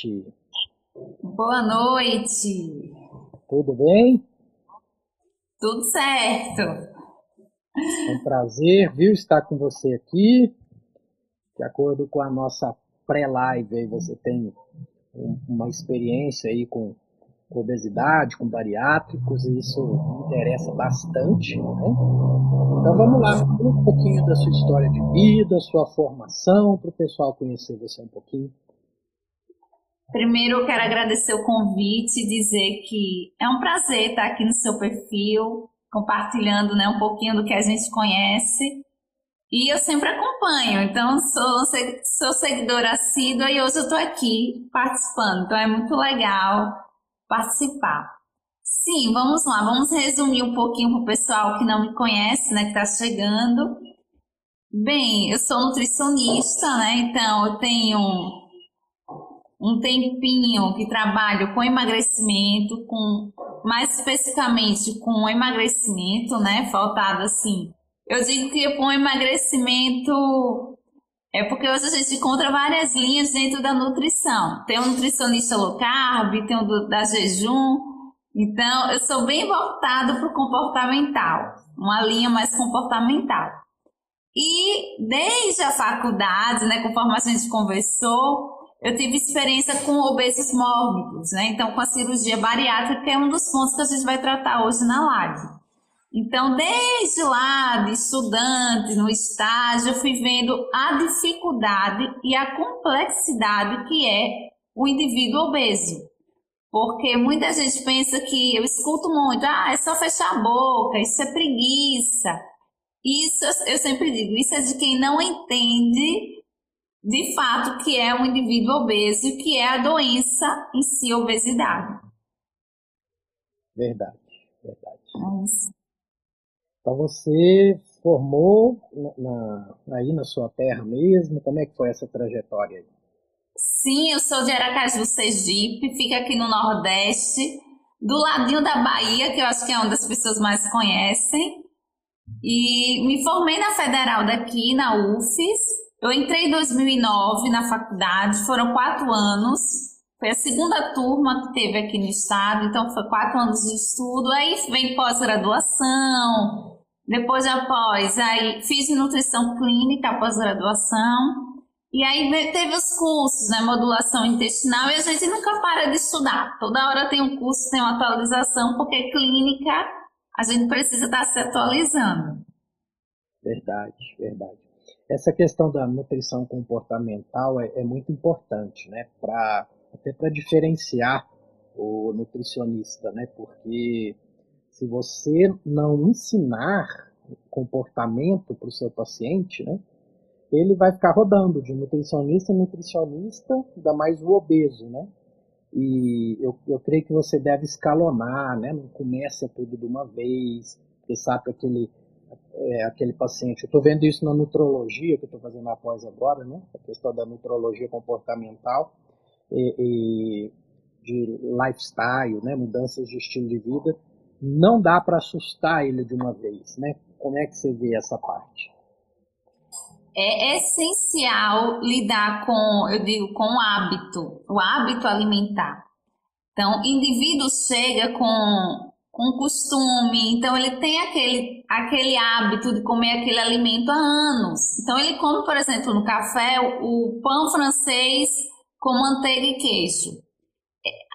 Noite. Boa noite. Tudo bem? Tudo certo. É um prazer, viu, estar com você aqui. De acordo com a nossa pré-live, aí você tem uma experiência aí com obesidade, com bariátricos, e isso me interessa bastante, né? Então vamos lá, um pouquinho da sua história de vida, sua formação, para o pessoal conhecer você um pouquinho. Primeiro, eu quero agradecer o convite dizer que é um prazer estar aqui no seu perfil, compartilhando né, um pouquinho do que a gente conhece. E eu sempre acompanho, então sou, sou seguidora assídua e hoje eu estou aqui participando, então é muito legal participar. Sim, vamos lá, vamos resumir um pouquinho para o pessoal que não me conhece, né, que está chegando. Bem, eu sou nutricionista, né, então eu tenho um tempinho que trabalho com emagrecimento, com mais especificamente com emagrecimento, né? Faltado assim. Eu digo que com emagrecimento é porque hoje a gente encontra várias linhas dentro da nutrição. Tem um nutricionista low carb, tem do, da jejum. Então, eu sou bem voltado para o comportamental, uma linha mais comportamental. E desde a faculdade, né, conforme a gente conversou, eu tive experiência com obesos mórbidos, né? Então, com a cirurgia bariátrica, que é um dos pontos que a gente vai tratar hoje na live. Então, desde lá, de estudante, no estágio, eu fui vendo a dificuldade e a complexidade que é o indivíduo obeso. Porque muita gente pensa que, eu escuto muito, ah, é só fechar a boca, isso é preguiça. Isso, eu sempre digo, isso é de quem não entende de fato que é um indivíduo obeso e que é a doença em si, a obesidade. Verdade, verdade. É isso. Então você formou na, na, aí na sua terra mesmo? Como é que foi essa trajetória aí? Sim, eu sou de Aracaju, Sergipe, fica aqui no Nordeste, do ladinho da Bahia, que eu acho que é onde as pessoas mais conhecem. E me formei na Federal daqui, na UFES, eu entrei em 2009 na faculdade, foram quatro anos. Foi a segunda turma que teve aqui no estado, então foi quatro anos de estudo. Aí vem pós-graduação, depois após, aí fiz nutrição clínica, pós-graduação. E aí teve os cursos, né, modulação intestinal, e a gente nunca para de estudar. Toda hora tem um curso, tem uma atualização, porque clínica a gente precisa estar se atualizando. Verdade, verdade essa questão da nutrição comportamental é, é muito importante, né? Pra, até para diferenciar o nutricionista, né? Porque se você não ensinar comportamento para o seu paciente, né? Ele vai ficar rodando de nutricionista em nutricionista, ainda mais o obeso, né? E eu, eu creio que você deve escalonar, né? Não começa tudo de uma vez, porque sabe que aquele é, aquele paciente. Eu estou vendo isso na nutrologia, que eu estou fazendo após agora, né? A questão da nutrologia comportamental e, e de lifestyle, né? Mudanças de estilo de vida. Não dá para assustar ele de uma vez, né? Como é que você vê essa parte? É essencial lidar com, eu digo, com o hábito, o hábito alimentar. Então, indivíduo chega com um costume, então ele tem aquele, aquele hábito de comer aquele alimento há anos. Então ele come, por exemplo, no café o, pão francês com manteiga e queijo.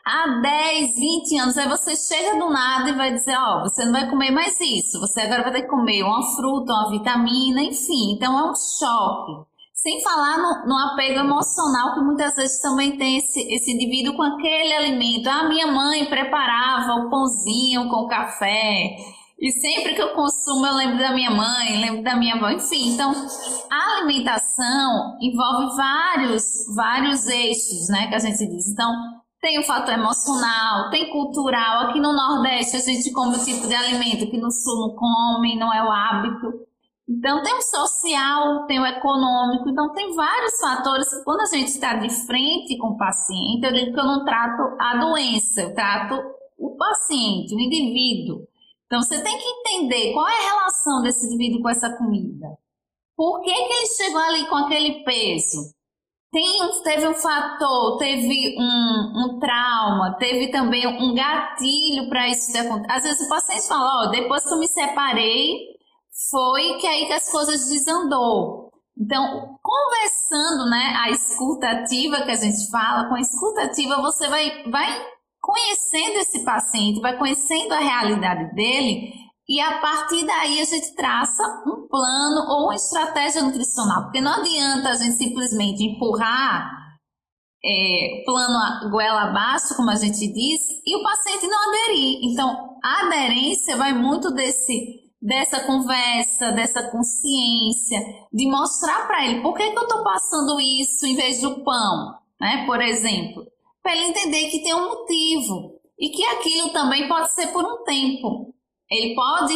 Há 10, 20 anos, aí você chega do nada e vai dizer, ó, oh, você não vai comer mais isso, você agora vai ter que comer uma fruta, uma vitamina, enfim. Então é um choque. Sem falar no, no, apego emocional, que muitas vezes também tem esse, esse indivíduo com aquele alimento. Ah, minha mãe preparava o pãozinho com café. E sempre que eu consumo, eu lembro da minha mãe, lembro da minha avó. Enfim, então, a alimentação envolve vários, vários eixos, né, que a gente diz. Então, tem o fator emocional, tem cultural. Aqui no Nordeste, a gente come o tipo de alimento que no Sul não come, não é o hábito. Então, tem o social, tem o econômico, então tem vários fatores. Quando a gente está de frente com o paciente, eu digo que eu não trato a doença, eu trato o paciente, o indivíduo. Então, você tem que entender qual é a relação desse indivíduo com essa comida. Por que, que ele chegou ali com aquele peso? Tem, teve um fator, teve um, um trauma, teve também um gatilho para isso ter acontecido. Às vezes o paciente fala, ó, depois que eu me separei, foi que aí que as coisas desandou. Então, conversando, né, a escutativa que a gente fala, com a escutativa você vai, vai conhecendo esse paciente, vai conhecendo a realidade dele e a partir daí a gente traça um plano ou uma estratégia nutricional, porque não adianta a gente simplesmente empurrar é, plano goela abaixo, como a gente diz, e o paciente não aderir. Então, a aderência vai muito desse dessa conversa, dessa consciência, de mostrar para ele por que, que eu estou passando isso em vez do pão, né? Por exemplo, para ele entender que tem um motivo e que aquilo também pode ser por um tempo. Ele pode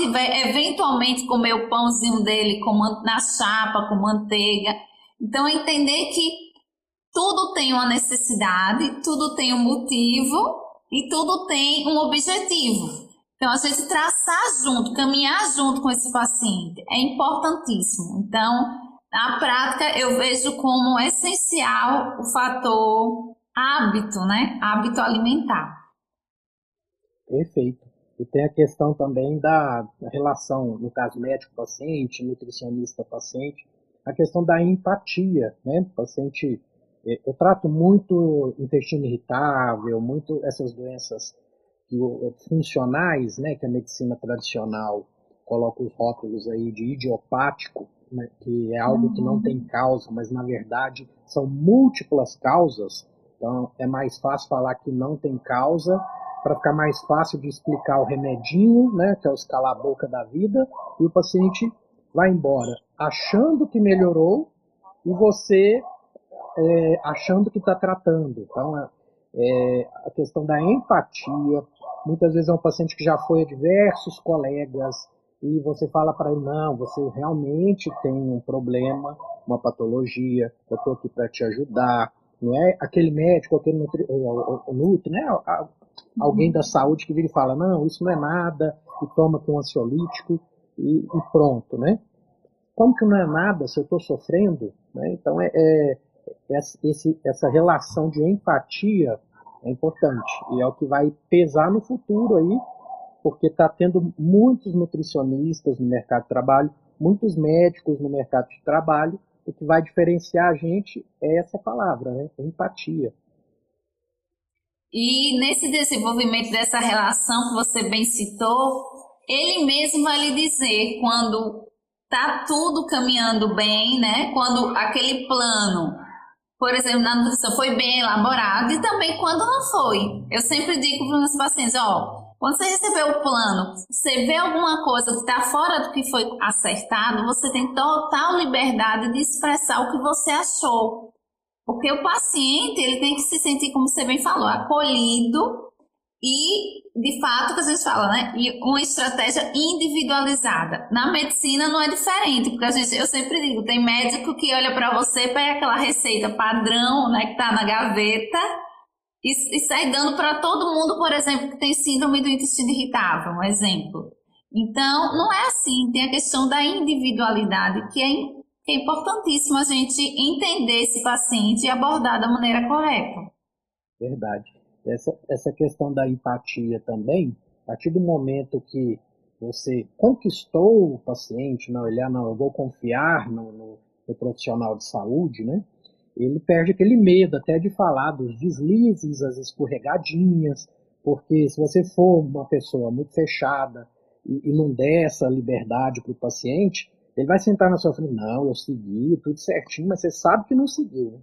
eventualmente comer o pãozinho dele com, na chapa com manteiga. Então, entender que tudo tem uma necessidade, tudo tem um motivo e tudo tem um objetivo. Então, a gente traçar junto, caminhar junto com esse paciente é importantíssimo. Então, na prática, eu vejo como essencial o fator hábito, né? Hábito alimentar. Perfeito. E tem a questão também da relação, no caso médico-paciente, nutricionista-paciente, a questão da empatia, né? O paciente, eh, eu trato muito intestino irritável, muito essas doenças funcionais, né, que a medicina tradicional coloca os rótulos aí de idiopático, né, que é algo que não uhum. tem causa, mas na verdade são múltiplas causas. Então é mais fácil falar que não tem causa para ficar mais fácil de explicar o remedinho, né, que é o escalar a boca da vida, e o paciente vai embora achando que melhorou e você é, achando que está tratando. Então é, é, a questão da empatia, Muitas vezes é um paciente que já foi a diversos colegas e você fala para ele, não, você realmente tem um problema, uma patologia, eu estou aqui para te ajudar. Não é aquele médico, aquele nutri, o, nutri né? alguém da saúde que vira e fala, não, isso não é nada, e toma aqui um ansiolítico e, e pronto, né? Como que não é nada se eu estou sofrendo? Né? Então, é, é, é essa relação de empatia é importante e é o que vai pesar no futuro aí, porque está tendo muitos nutricionistas no mercado de trabalho, muitos médicos no mercado de trabalho. O que vai diferenciar a gente é essa palavra, né? Empatia. E nesse desenvolvimento dessa relação que você bem citou, ele mesmo vai lhe dizer quando tá tudo caminhando bem, né? Quando aquele plano por exemplo, na nutrição foi bem elaborado e também quando não foi. Eu sempre digo para os meus pacientes, ó, quando você recebeu o plano, você vê alguma coisa que está fora do que foi acertado, você tem total liberdade de expressar o que você achou. Porque o paciente, ele tem que se sentir, como você bem falou, acolhido e, de fato, que a gente fala, né? E uma estratégia individualizada. Na medicina não é diferente, porque a gente, eu sempre digo, tem médico que olha para você, pega aquela receita padrão, né, que tá na gaveta, e, e sai dando para todo mundo, por exemplo, que tem síndrome do intestino irritável, um exemplo. Então, não é assim, tem a questão da individualidade, que é, que é importantíssimo a gente entender esse paciente e abordar da maneira correta. Verdade. Essa, essa questão da empatia também, a partir do momento que você conquistou o paciente, não olhar, não, eu vou confiar no, no, no, profissional de saúde, né? Ele perde aquele medo até de falar dos deslizes, as escorregadinhas, porque se você for uma pessoa muito fechada e, e não der essa liberdade para o paciente, Ele vai sentar na sua frente, não, eu segui, tudo certinho, mas você sabe que não seguiu, né?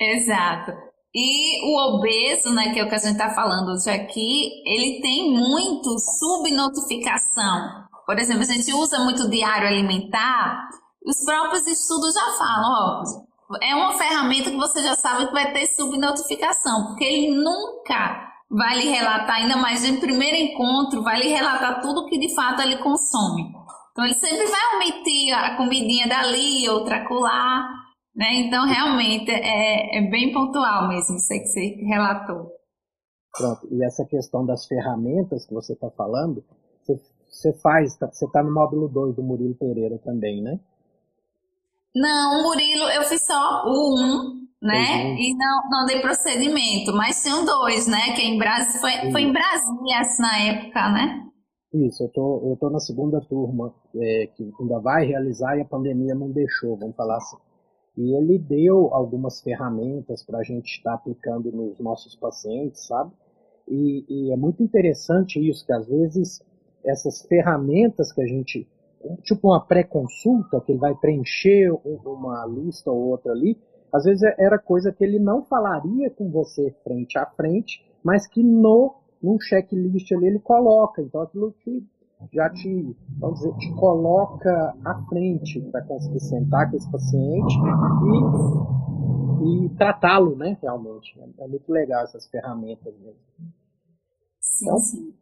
Exato. E o obeso, né, que é o que a gente está falando hoje aqui, ele tem muito subnotificação. Por exemplo, a gente usa muito diário alimentar, os próprios estudos já falam, ó, é uma ferramenta que você já sabe que vai ter subnotificação, porque ele nunca vai lhe relatar, ainda mais em primeiro encontro, vai lhe relatar tudo que de fato ele consome. Então ele sempre vai omitir a comidinha dali, outra acolá, né? Então realmente é, é bem pontual mesmo isso aí que você relatou. Pronto, e essa questão das ferramentas que você está falando, você, você faz, tá, você está no módulo 2 do Murilo Pereira também, né? Não, o Murilo, eu fiz só o 1, um, né? Uhum. E não, não dei procedimento, mas tem dois, né? Que é em Brasília, foi, foi em Brasília na época, né? Isso, eu tô, eu tô na segunda turma, é, que ainda vai realizar e a pandemia não deixou, vamos falar assim. E ele deu algumas ferramentas para a gente estar aplicando nos nossos pacientes, sabe? E, e, é muito interessante isso, que às vezes essas ferramentas que a gente, tipo uma pré-consulta, que ele vai preencher uma lista ou outra ali, às vezes era coisa que ele não falaria com você frente a frente, mas que no num checklist ali ele coloca. Então aquilo te, já te, vamos dizer, te coloca à frente para conseguir sentar com esse paciente e, e tratá-lo, né, realmente. É, muito legal essas ferramentas mesmo. Sim, então, sim.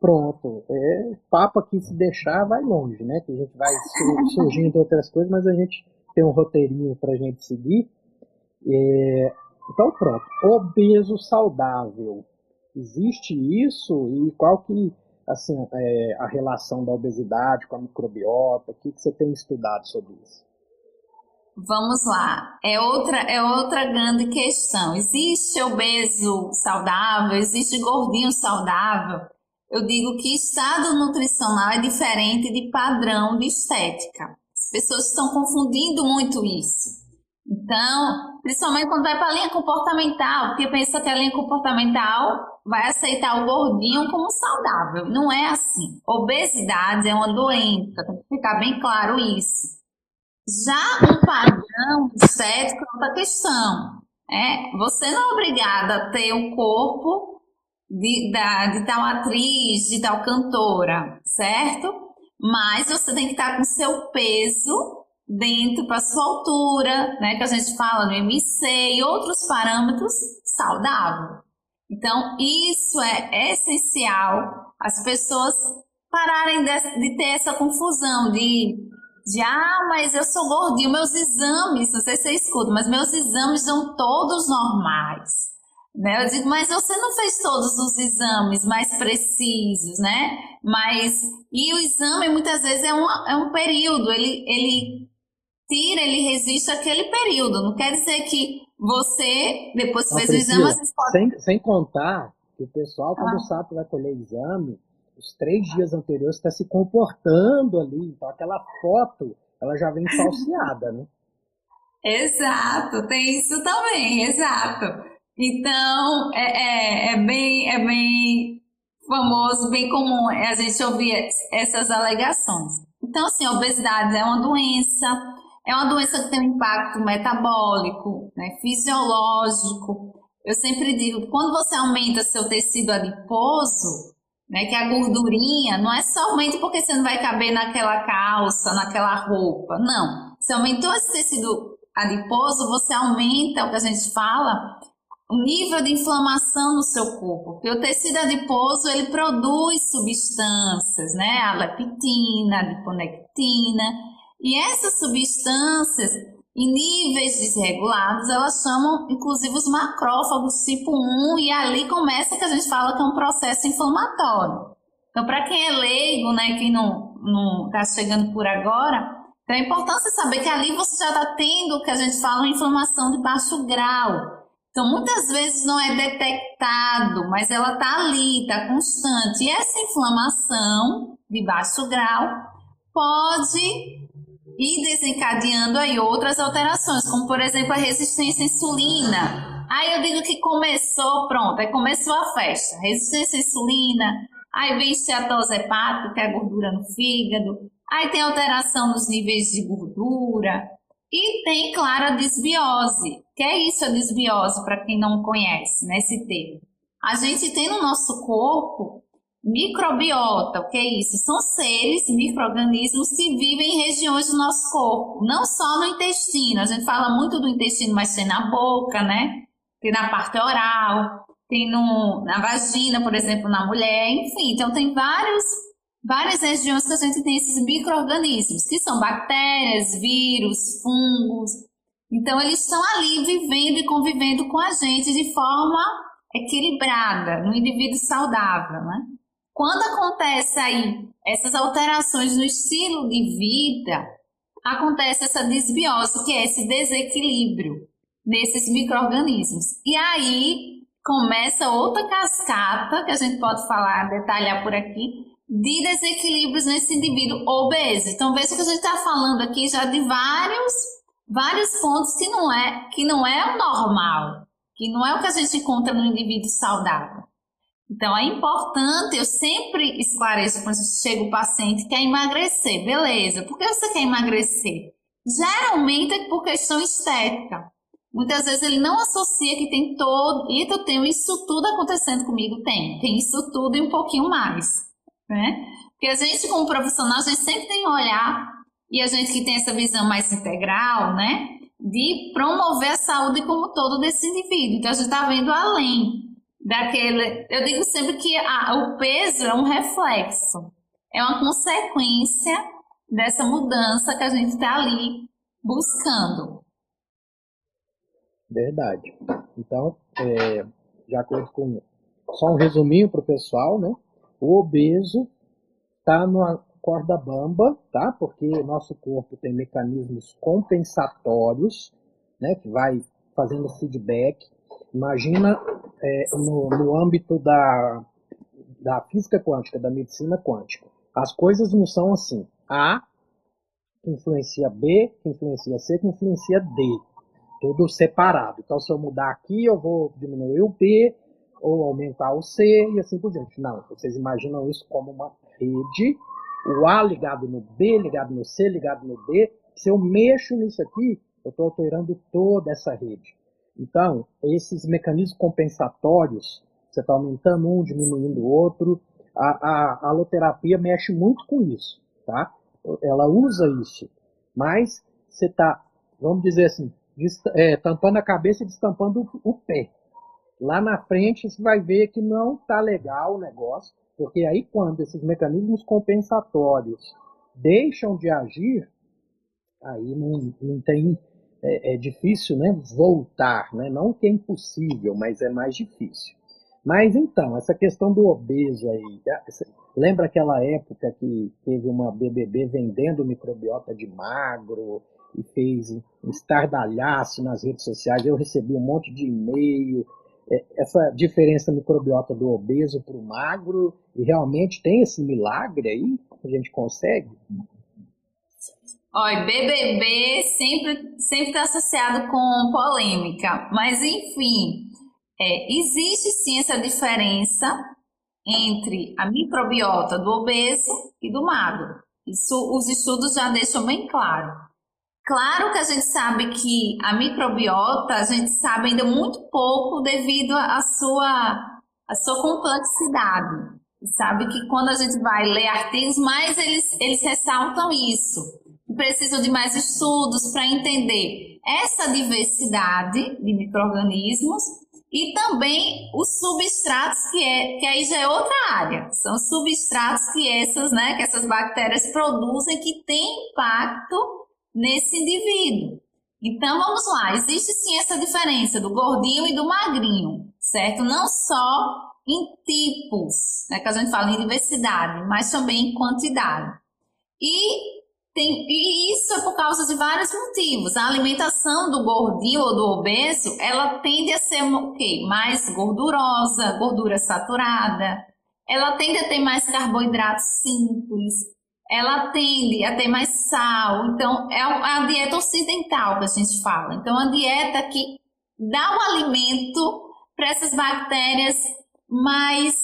Pronto. É, papo aqui se deixar vai longe, né? Que a gente vai surgindo outras coisas, mas a gente tem um roteirinho para a gente seguir. É, então pronto. Obeso saudável. Existe isso e qual que assim é, a relação da obesidade com a microbiota? O que, que você tem estudado sobre isso? Vamos lá, é outra, é outra grande questão. Existe obeso saudável, existe gordinho saudável. Eu digo que estado nutricional é diferente de padrão de estética. As pessoas estão confundindo muito isso. Então, principalmente quando vai para a linha comportamental, porque pensa que a linha comportamental vai aceitar o gordinho como saudável. Não é assim. Obesidade é uma doença, tem que ficar bem claro isso. Já um padrão estético é outra questão. É, você não é obrigada a ter um corpo de, da, de tal atriz, de tal cantora, certo? Mas você tem que estar com seu peso dentro para sua altura, né, que a gente fala no MC e outros parâmetros saudável. Então, isso é essencial as pessoas pararem de, de, ter essa confusão de, de, ah, mas eu sou gordinho, meus exames, não sei se você escuta, mas meus exames são todos normais. Né? Eu digo, mas você não fez todos os exames mais precisos, né? Mas, e o exame muitas vezes é um, é um período, ele, ele tira, ele resiste aquele período. Não quer dizer que você, depois que fez o exame, você pode... sem, sem contar que o pessoal, quando ah. sabe que vai colher exame, os três dias anteriores está se comportando ali. Então aquela foto, ela já vem falseada, né? Exato, tem isso também, exato. Então, é, é, é, bem, é bem famoso, bem comum a gente ouvir essas alegações. Então, assim, a obesidade é uma doença, é uma doença que tem um impacto metabólico, né, fisiológico. Eu sempre digo quando você aumenta seu tecido adiposo, né, que a gordurinha não é somente porque você não vai caber naquela calça, naquela roupa, não. Se aumentou esse tecido adiposo, você aumenta o que a gente fala, o nível de inflamação no seu corpo. Porque o tecido adiposo, ele produz substâncias, né, a leptina, a adiponectina, e essas substâncias, em níveis desregulados, elas chamam inclusive os macrófagos tipo 1 e ali começa que a gente fala que é um processo inflamatório. Então, para quem é leigo, né, quem não está chegando por agora, então é importante saber que ali você já está tendo o que a gente fala inflamação de baixo grau. Então, muitas vezes não é detectado, mas ela está ali, está constante. E essa inflamação de baixo grau pode e desencadeando aí outras alterações, como por exemplo a resistência à insulina. Aí eu digo que começou, pronto, aí começou a festa. Resistência à insulina, Aí vem esteatose hepática, é gordura no fígado. Aí tem alteração nos níveis de gordura. E tem, claro, a desbiose. que é isso a desbiose, para quem não conhece né, esse termo? A gente tem no nosso corpo microbiota. O que é isso? São seres, micro-organismos que vivem em regiões do nosso corpo, não só no intestino. A gente fala muito do intestino, mas tem na boca, né? Tem na parte oral, tem no, na vagina, por exemplo, na mulher, enfim. Então, tem vários, várias regiões que a gente tem esses micro-organismos, que são bactérias, vírus, fungos. Então, eles estão ali vivendo e convivendo com a gente de forma equilibrada, no indivíduo saudável, né? Quando acontece aí essas alterações no estilo de vida, acontece essa desbiose, que é esse desequilíbrio nesses micro-organismos. E aí começa outra cascata, que a gente pode falar, detalhar por aqui, de desequilíbrios nesse indivíduo obeso. Então veja que a gente está falando aqui já de vários, vários pontos que não é que não é o normal que não é o que a gente encontra no indivíduo saudável. Então é importante, eu sempre esclareço quando chega o paciente que quer emagrecer, beleza? Por que você quer emagrecer? Geralmente é por questão estética. Muitas vezes ele não associa que tem todo, e eu tenho isso tudo acontecendo comigo, tem, tem isso tudo e um pouquinho mais, né? Porque a gente como profissional, a gente sempre tem um olhar, e a gente que tem essa visão mais integral, né? de promover a saúde como todo desse indivíduo. Então a gente está vendo além daquele. Eu digo sempre que a, o peso é um reflexo, é uma consequência dessa mudança que a gente está ali buscando. Verdade. Então, é, de acordo com. Só um resuminho para o pessoal, né? O obeso está numa corda bamba, tá? Porque nosso corpo tem mecanismos compensatórios, né? Que vai fazendo feedback. Imagina é, no, no âmbito da, da física quântica, da medicina quântica. As coisas não são assim. A que influencia B, que influencia C, que influencia D. Tudo separado. Então, se eu mudar aqui, eu vou diminuir o B ou aumentar o C e assim por diante. Não, vocês imaginam isso como uma rede o A ligado no B, ligado no C, ligado no D. Se eu mexo nisso aqui, eu estou alterando toda essa rede. Então, esses mecanismos compensatórios, você está aumentando um, diminuindo o outro, a, a, a aloterapia mexe muito com isso, tá? Ela usa isso, mas você está, vamos dizer assim, é, tampando a cabeça e destampando o, pé. Lá na frente você vai ver que não está legal o negócio, porque aí, quando esses mecanismos compensatórios deixam de agir, aí não, não tem. É, é difícil né, voltar. Né? Não que é impossível, mas é mais difícil. Mas então, essa questão do obeso aí, lembra aquela época que teve uma BBB vendendo microbiota de magro e fez um estardalhaço nas redes sociais? Eu recebi um monte de e-mail é, essa diferença microbiota do obeso para o magro, e realmente tem esse milagre aí? A gente consegue? Olha, BBB sempre sempre está associado com polêmica, mas enfim, é, existe sim essa diferença entre a microbiota do obeso e do magro. Isso os estudos já deixam bem claro. Claro que a gente sabe que a microbiota, a gente sabe ainda muito pouco devido à sua, à sua complexidade. Sabe que quando a gente vai ler artigos, mais eles, eles ressaltam isso. Precisam de mais estudos para entender essa diversidade de micro-organismos e também os substratos, que, é, que aí já é outra área. São substratos que essas, né, que essas bactérias produzem que têm impacto nesse indivíduo. Então vamos lá, existe sim essa diferença do gordinho e do magrinho, certo? Não só em tipos, né, que a gente fala em diversidade, mas também em quantidade. E, tem, e isso é por causa de vários motivos. A alimentação do gordinho ou do obeso, ela tende a ser o quê? mais gordurosa, gordura saturada. Ela tende a ter mais carboidratos simples, ela tende a ter mais sal. Então, é a dieta ocidental que a gente fala. Então, a dieta que dá o alimento para essas bactérias mais,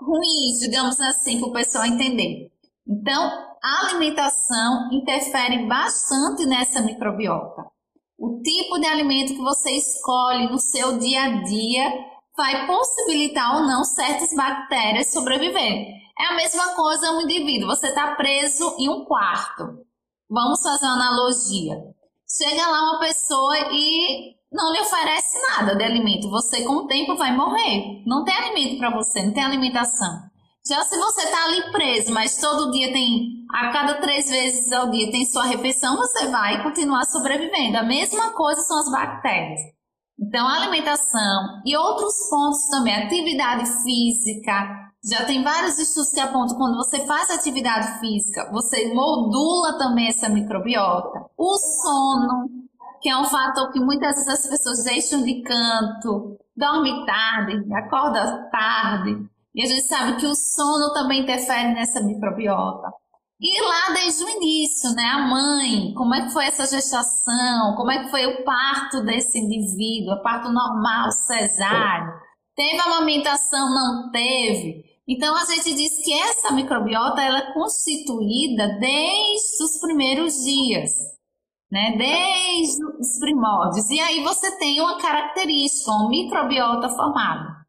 ruins, digamos assim, para o pessoal entender. Então, a alimentação interfere bastante nessa microbiota. O tipo de alimento que você escolhe no seu dia a dia vai possibilitar ou não certas bactérias sobreviverem. É a mesma coisa um indivíduo, você está preso em um quarto. Vamos fazer uma analogia. Chega lá uma pessoa e não lhe oferece nada de alimento. Você, com o tempo, vai morrer. Não tem alimento para você, não tem alimentação. Já se você está ali preso, mas todo dia tem, a cada três vezes ao dia tem sua refeição, você vai continuar sobrevivendo. A mesma coisa são as bactérias. Então, alimentação e outros pontos também, atividade física. Já tem vários estudos que apontam quando você faz atividade física, você modula também essa microbiota. O sono, que é um fator que muitas vezes as pessoas deixam de canto, dorme tarde, acorda tarde. E a gente sabe que o sono também interfere nessa microbiota. E lá desde o início, né, a mãe, como é que foi essa gestação, como é que foi o parto desse indivíduo, o parto normal, cesáreo, teve amamentação, não teve. Então a gente diz que essa microbiota ela é constituída desde os primeiros dias, né, desde os primórdios. E aí você tem uma característica, uma microbiota formada.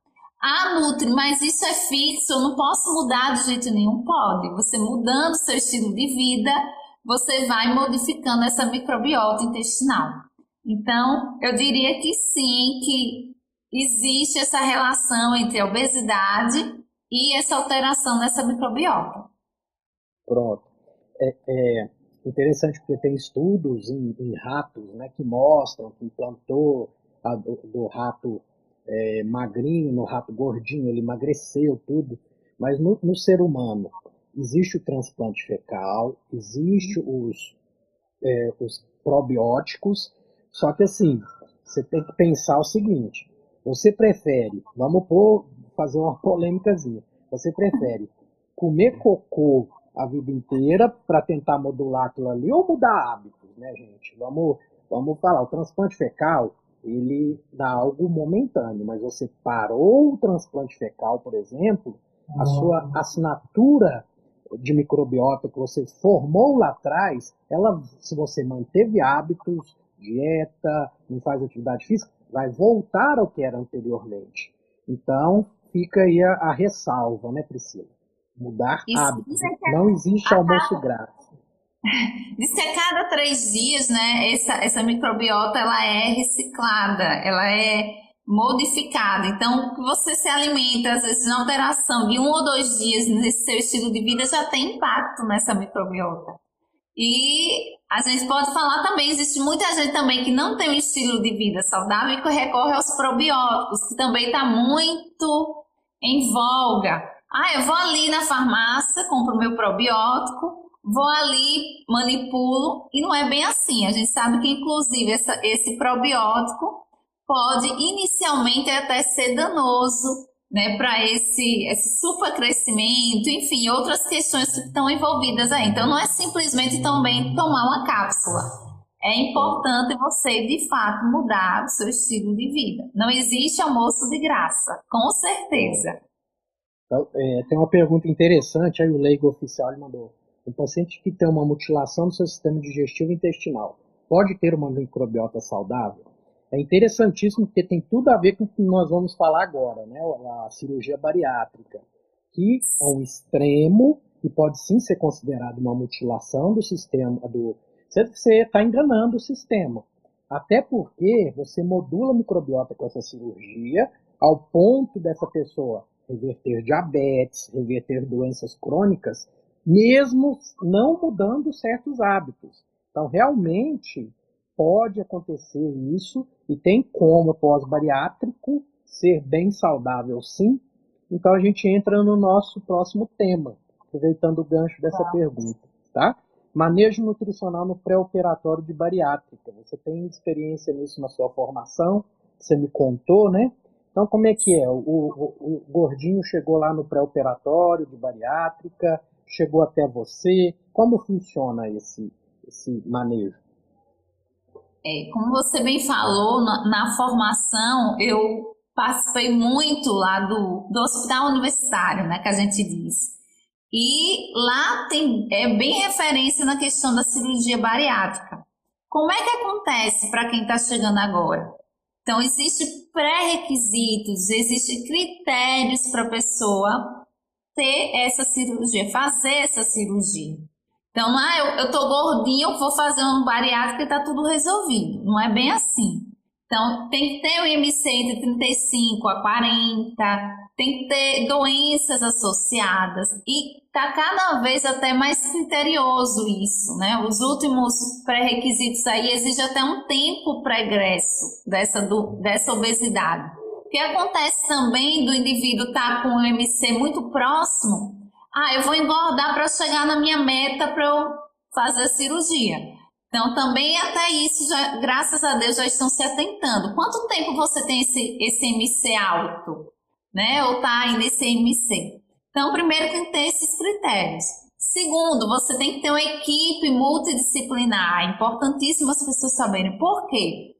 Ah, Nutri, mas isso é fixo, eu não posso mudar de jeito nenhum. Pode. Você mudando seu estilo de vida, você vai modificando essa microbiota intestinal. Então, eu diria que sim, que existe essa relação entre a obesidade e essa alteração nessa microbiota. Pronto. É, é interessante porque tem estudos em, em ratos né, que mostram que implantou a, do, do rato é, magrinho, no rato gordinho, ele emagreceu tudo. Mas no, no, ser humano existe o transplante fecal, existe os, é, os probióticos, só que assim, você tem que pensar o seguinte, você prefere, vamos pôr, fazer uma polêmicazinha, você prefere comer cocô a vida inteira para tentar modular aquilo ali ou mudar hábitos, né, gente? Vamos, vamos falar, o transplante fecal, ele dá algo momentâneo, mas você parou o transplante fecal, por exemplo, a sua assinatura de microbiota que você formou lá atrás, ela, se você manteve hábitos, dieta, não faz atividade física, vai voltar ao que era anteriormente. Então, fica aí a, a ressalva, né, Priscila? Mudar Isso, hábitos. É não existe almoço grátis. Que a cada três dias, né, essa, essa microbiota ela é reciclada, ela é modificada. Então, você se alimenta, às vezes, na alteração de um ou dois dias nesse seu estilo de vida já tem impacto nessa microbiota. E a gente pode falar também, existe muita gente também que não tem um estilo de vida saudável e que recorre aos probióticos, que também está muito em voga. Ah, eu vou ali na farmácia, compro meu probiótico, vou ali, manipulo, e não é bem assim. A gente sabe que, inclusive, essa, esse probiótico pode inicialmente até ser danoso né, para esse, esse supercrescimento, enfim, outras questões que estão envolvidas aí. Então, não é simplesmente também tomar uma cápsula. É importante você, de fato, mudar o seu estilo de vida. Não existe almoço de graça, com certeza. Então, é, tem uma pergunta interessante, aí o leigo oficial mandou. Um paciente que tem uma mutilação do seu sistema digestivo intestinal pode ter uma microbiota saudável? É interessantíssimo porque tem tudo a ver com o que nós vamos falar agora, né? A cirurgia bariátrica, que é um extremo e pode sim ser considerado uma mutilação do sistema do. Você está enganando o sistema. Até porque você modula a microbiota com essa cirurgia ao ponto dessa pessoa reverter diabetes, reverter doenças crônicas mesmo não mudando certos hábitos. Então, realmente pode acontecer isso e tem como pós-bariátrico ser bem saudável, sim. Então, a gente entra no nosso próximo tema, aproveitando o gancho dessa tá. pergunta, tá? Manejo nutricional no pré-operatório de bariátrica. Você tem experiência nisso na sua formação? Você me contou, né? Então, como é que é? O, o, o gordinho chegou lá no pré-operatório de bariátrica, chegou até você? Como funciona esse, esse manejo? É, como você bem falou, na, na formação eu participei muito lá do, do hospital universitário, né, que a gente diz. E lá tem, é bem referência na questão da cirurgia bariátrica. Como é que acontece para quem está chegando agora? Então, existem pré-requisitos, existem critérios para a pessoa ter essa cirurgia, fazer essa cirurgia. Então, ah, eu, eu tô gordinho, vou fazer uma bariátrica e tá tudo resolvido. Não é bem assim. Então, tem que ter o IMC entre 35 a 40, tem que ter doenças associadas e tá cada vez até mais criterioso isso, né? Os últimos pré-requisitos aí exigem até um tempo pregresso dessa, dessa obesidade. Que acontece também do indivíduo estar tá com o IMC muito próximo, ah, eu vou engordar para chegar na minha meta para eu fazer a cirurgia. Então, também até isso, já, graças a Deus, já estão se atentando. Quanto tempo você tem esse, esse MC alto? Né? Ou está ainda esse MC? Então, primeiro tem que ter esses critérios. Segundo, você tem que ter uma equipe multidisciplinar. É importantíssimo as pessoas saberem por quê.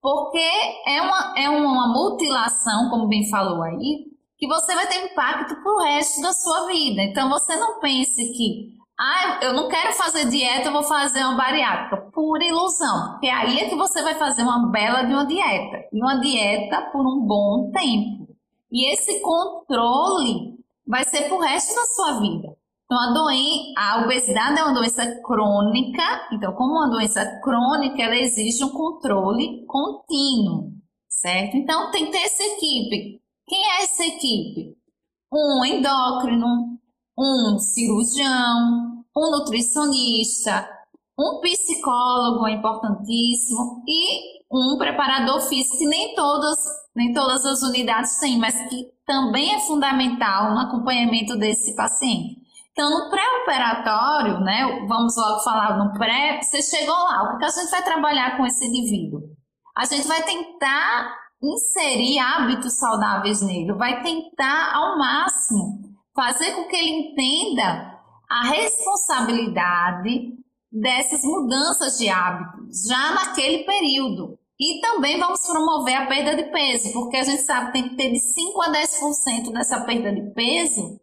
Porque é uma, é uma mutilação, como bem falou aí, que você vai ter impacto para o resto da sua vida. Então, você não pense que ah, eu não quero fazer dieta, eu vou fazer uma bariátrica. Pura ilusão. Porque aí é que você vai fazer uma bela de uma dieta. E uma dieta por um bom tempo. E esse controle vai ser pro resto da sua vida. Então, a, doen a obesidade é uma doença crônica. Então, como uma doença crônica, ela exige um controle contínuo, certo? Então, tem que ter essa equipe. Quem é essa equipe? Um endócrino, um cirurgião, um nutricionista, um psicólogo é importantíssimo e um preparador físico, que nem todas, nem todas as unidades têm, mas que também é fundamental no acompanhamento desse paciente. Então, no pré-operatório, né, vamos logo falar no pré, você chegou lá, o que a gente vai trabalhar com esse indivíduo? A gente vai tentar inserir hábitos saudáveis nele, vai tentar ao máximo fazer com que ele entenda a responsabilidade dessas mudanças de hábitos já naquele período. E também vamos promover a perda de peso, porque a gente sabe que tem que ter de 5 a 10% dessa perda de peso.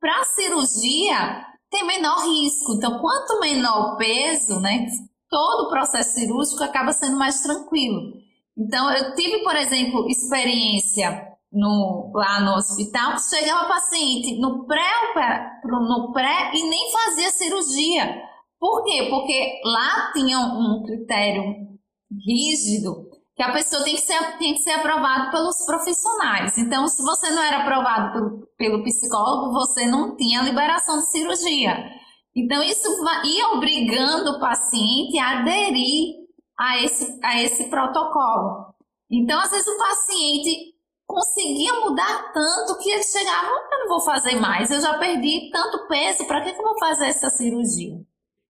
Para cirurgia, tem menor risco. Então, quanto menor o peso, né, todo o processo cirúrgico acaba sendo mais tranquilo. Então, eu tive, por exemplo, experiência no, lá no hospital, chegava paciente no pré, no pré e nem fazia cirurgia. Por quê? Porque lá tinha um critério rígido que a pessoa tem que ser, tem que ser aprovado pelos profissionais. Então, se você não era aprovado pelo, pelo psicólogo, você não tinha liberação de cirurgia. Então, isso ia obrigando o paciente a aderir a esse, a esse protocolo. Então, às vezes, o paciente conseguia mudar tanto que ele chegava, eu não vou fazer mais, eu já perdi tanto peso, para que, que eu vou fazer essa cirurgia?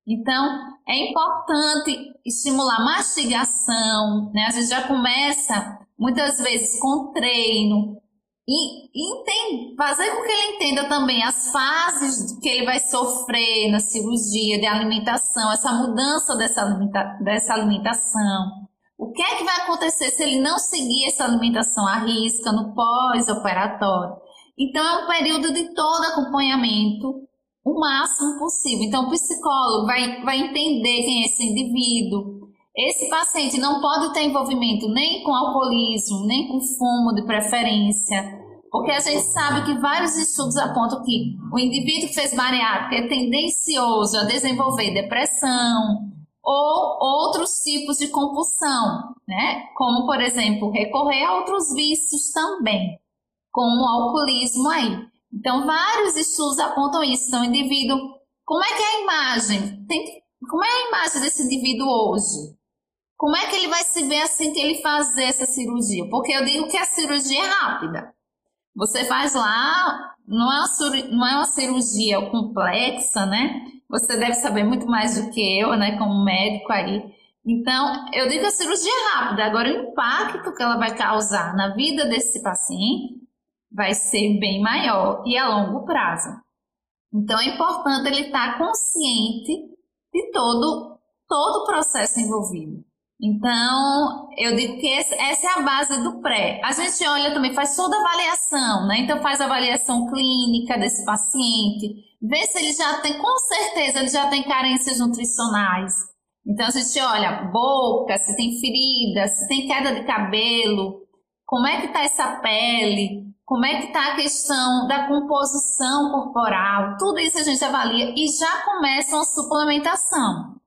Então, é importante estimular mastigação, né? A gente já começa muitas vezes com treino e entende, fazer com que ele entenda também as fases que ele vai sofrer na cirurgia de alimentação, essa mudança dessa, alimenta, dessa alimentação. O que é que vai acontecer se ele não seguir essa alimentação à risca no pós-operatório? Então, é um período de todo acompanhamento o máximo possível. Então, o psicólogo vai, vai entender quem é esse indivíduo. Esse paciente não pode ter envolvimento nem com alcoolismo, nem com fumo de preferência, porque a gente sabe que vários estudos apontam que o indivíduo que fez bariátrica é tendencioso a desenvolver depressão ou outros tipos de compulsão, né? Como, por exemplo, recorrer a outros vícios também, como o alcoolismo aí. Então, vários estudos apontam isso. Então, indivíduo, como é que é a imagem? Tem, como é a imagem desse indivíduo hoje? Como é que ele vai se ver assim que ele fazer essa cirurgia? Porque eu digo que a cirurgia é rápida. Você faz lá, não é uma, não é uma cirurgia complexa, né? Você deve saber muito mais do que eu, né, como médico aí. Então, eu digo que a cirurgia é rápida. Agora, o impacto que ela vai causar na vida desse paciente vai ser bem maior e a longo prazo. Então é importante ele estar consciente de todo todo o processo envolvido. Então, eu digo que essa é a base do pré. A gente olha também, faz toda a avaliação, né? Então, faz a avaliação clínica desse paciente, vê se ele já tem, com certeza, ele já tem carências nutricionais. Então, a gente olha boca, se tem ferida, se tem queda de cabelo, como é que está essa pele, como é que está a questão da composição corporal, tudo isso a gente avalia e já começa uma suplementação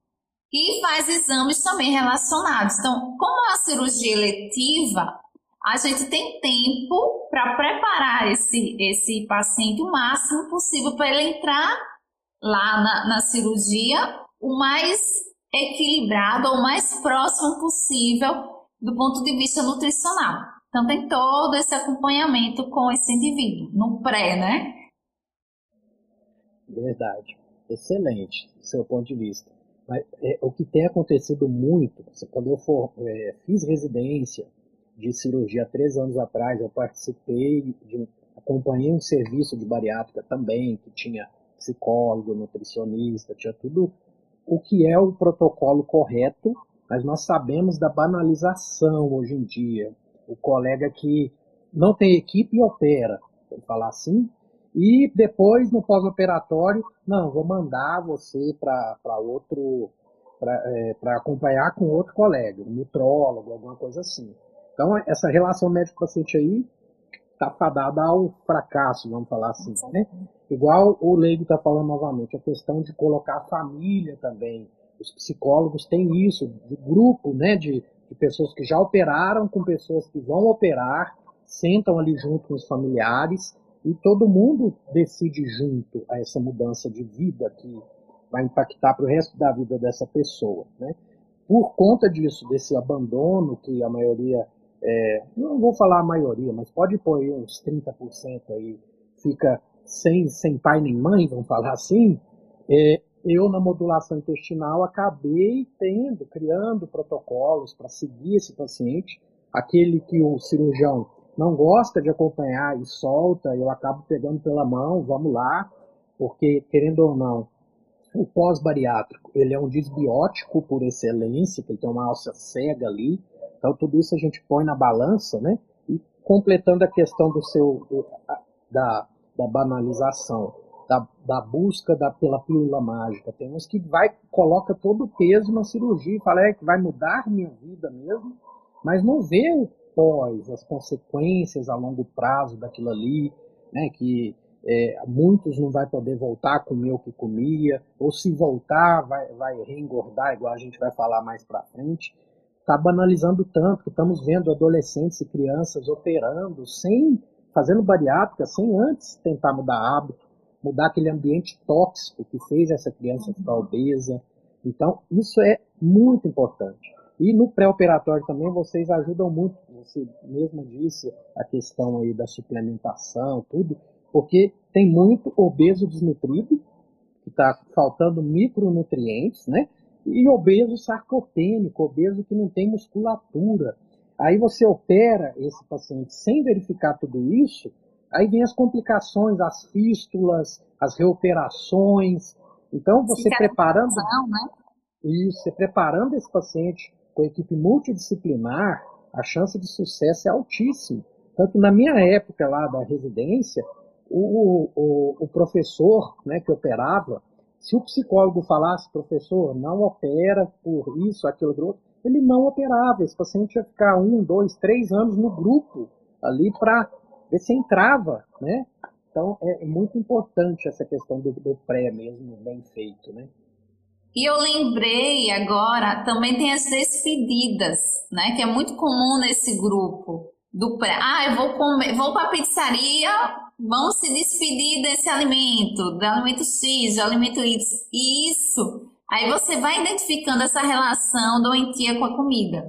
e faz exames também relacionados. Então, como é a cirurgia eletiva, a gente tem tempo para preparar esse, esse paciente o máximo possível para ele entrar lá na, na cirurgia o mais equilibrado ou mais próximo possível do ponto de vista nutricional. Então tem todo esse acompanhamento com esse indivíduo no pré, né? Verdade. Excelente, seu ponto de vista. Mas, é, o que tem acontecido muito, quando eu for, é, fiz residência de cirurgia há três anos atrás, eu participei, de, acompanhei um serviço de bariátrica também, que tinha psicólogo, nutricionista, tinha tudo o que é o protocolo correto, mas nós sabemos da banalização hoje em dia. O colega que não tem equipe e opera, vamos falar assim, e depois, no pós-operatório, não, vou mandar você para outro, para é, acompanhar com outro colega, um nutrólogo, alguma coisa assim. Então, essa relação médico-paciente aí está fadada ao fracasso, vamos falar assim, né? Igual o Leigo está falando novamente, a questão de colocar a família também. Os psicólogos têm isso, de grupo, né, de, de pessoas que já operaram com pessoas que vão operar, sentam ali junto com os familiares e todo mundo decide junto a essa mudança de vida que vai impactar para o resto da vida dessa pessoa. Né? Por conta disso, desse abandono que a maioria, é, não vou falar a maioria, mas pode pôr aí uns 30% aí, fica sem, sem pai nem mãe, vamos falar assim, é, eu na modulação intestinal acabei tendo, criando protocolos para seguir esse paciente, aquele que o cirurgião não gosta de acompanhar e solta, eu acabo pegando pela mão, vamos lá, porque, querendo ou não, o pós-bariátrico, ele é um disbiótico por excelência, que ele tem uma alça cega ali, então tudo isso a gente põe na balança, né? E completando a questão do seu, da, da banalização, da, da busca da, pela pílula mágica. Tem uns que vai, coloca todo o peso na cirurgia e fala é, que vai mudar minha vida mesmo, mas não vê o pós, as consequências a longo prazo daquilo ali, né, que é, muitos não vai poder voltar a comer o que comia, ou se voltar vai, vai reengordar, igual a gente vai falar mais para frente. Está banalizando tanto que estamos vendo adolescentes e crianças operando sem, fazendo bariátrica, sem antes tentar mudar hábito, mudar aquele ambiente tóxico que fez essa criança ficar obesa. Então, isso é muito importante. E no pré-operatório também vocês ajudam muito, você mesmo disse a questão aí da suplementação, tudo, porque tem muito obeso desnutrido, que está faltando micronutrientes, né? E obeso sarcopênico, obeso que não tem musculatura. Aí você opera esse paciente sem verificar tudo isso, aí vem as complicações, as fístulas, as reoperações. Então, você preparando. Né? Isso, você preparando esse paciente com a equipe multidisciplinar, a chance de sucesso é altíssima. Tanto na minha época lá da residência, o, o, o professor né, que operava, se o psicólogo falasse, professor, não opera por isso, aquilo, outro, ele não operava. Esse paciente ia ficar um, dois, três anos no grupo ali para ver se entrava, né? Então é muito importante essa questão do, do pré mesmo bem feito, né? E eu lembrei agora, também tem as despedidas, né? Que é muito comum nesse grupo do pré. Ah, eu vou comer, vou para a pizzaria, vamos se despedir desse alimento, do alimento X, do alimento Y. Isso. Aí você vai identificando essa relação doentia com a comida.